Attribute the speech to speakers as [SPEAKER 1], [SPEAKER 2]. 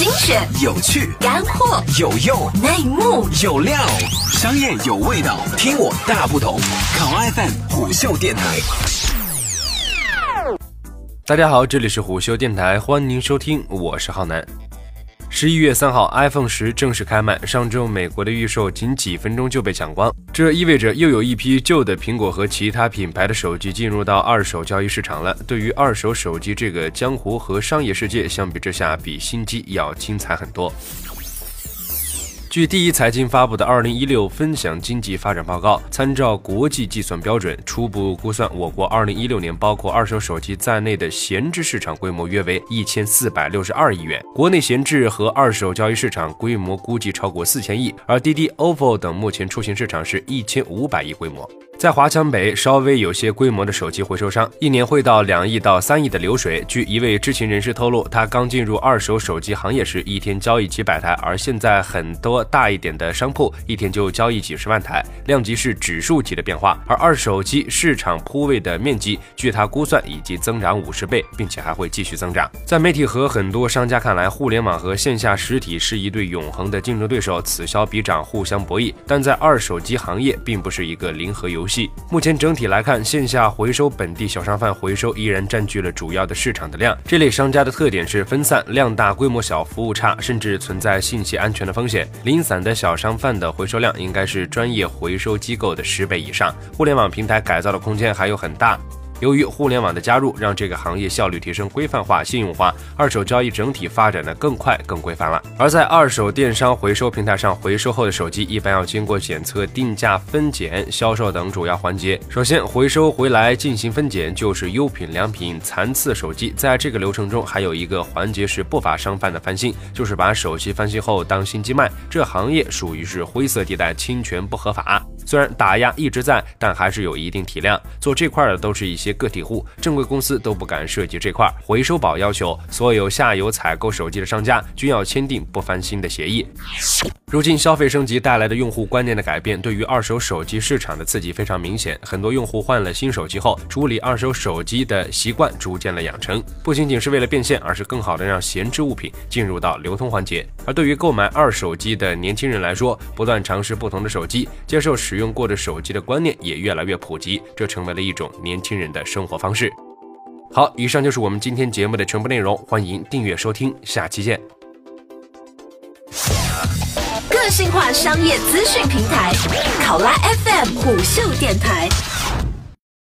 [SPEAKER 1] 精选、
[SPEAKER 2] 有趣、
[SPEAKER 1] 干货、
[SPEAKER 2] 有用、
[SPEAKER 1] 内幕、
[SPEAKER 2] 有料，商业有味道，听我大不同。考 FM 虎嗅电台。
[SPEAKER 3] 大家好，这里是虎嗅电台，欢迎您收听，我是浩南。十一月三号，iPhone 十正式开卖。上周美国的预售仅几分钟就被抢光，这意味着又有一批旧的苹果和其他品牌的手机进入到二手交易市场了。对于二手手机这个江湖和商业世界，相比之下，比新机要精彩很多。据第一财经发布的《二零一六分享经济发展报告》，参照国际计算标准，初步估算，我国二零一六年包括二手手机在内的闲置市场规模约为一千四百六十二亿元，国内闲置和二手交易市场规模估计超过四千亿，而滴滴、OFO 等目前出行市场是一千五百亿规模。在华强北稍微有些规模的手机回收商，一年会到两亿到三亿的流水。据一位知情人士透露，他刚进入二手手机行业时，一天交易几百台，而现在很多大一点的商铺一天就交易几十万台，量级是指数级的变化。而二手机市场铺位的面积，据他估算已经增长五十倍，并且还会继续增长。在媒体和很多商家看来，互联网和线下实体是一对永恒的竞争对手，此消彼长，互相博弈。但在二手机行业，并不是一个零和游戏。目前整体来看，线下回收本地小商贩回收依然占据了主要的市场的量。这类商家的特点是分散、量大、规模小、服务差，甚至存在信息安全的风险。零散的小商贩的回收量应该是专业回收机构的十倍以上。互联网平台改造的空间还有很大。由于互联网的加入，让这个行业效率提升、规范化、信用化，二手交易整体发展的更快、更规范了。而在二手电商回收平台上回收后的手机，一般要经过检测、定价、分拣、销售等主要环节。首先，回收回来进行分拣，就是优品、良品、残次手机。在这个流程中，还有一个环节是不法商贩的翻新，就是把手机翻新后当新机卖。这行业属于是灰色地带，侵权不合法。虽然打压一直在，但还是有一定体量。做这块的都是一些个体户，正规公司都不敢涉及这块。回收宝要求所有下游采购手机的商家均要签订不翻新的协议。如今消费升级带来的用户观念的改变，对于二手手机市场的刺激非常明显。很多用户换了新手机后，处理二手手机的习惯逐渐了养成，不仅仅是为了变现，而是更好的让闲置物品进入到流通环节。而对于购买二手机的年轻人来说，不断尝试不同的手机，接受使用过的手机的观念也越来越普及，这成为了一种年轻人的生活方式。好，以上就是我们今天节目的全部内容，欢迎订阅收听，下期见。
[SPEAKER 1] 个性化商业资讯平台，考拉 FM 虎嗅电台。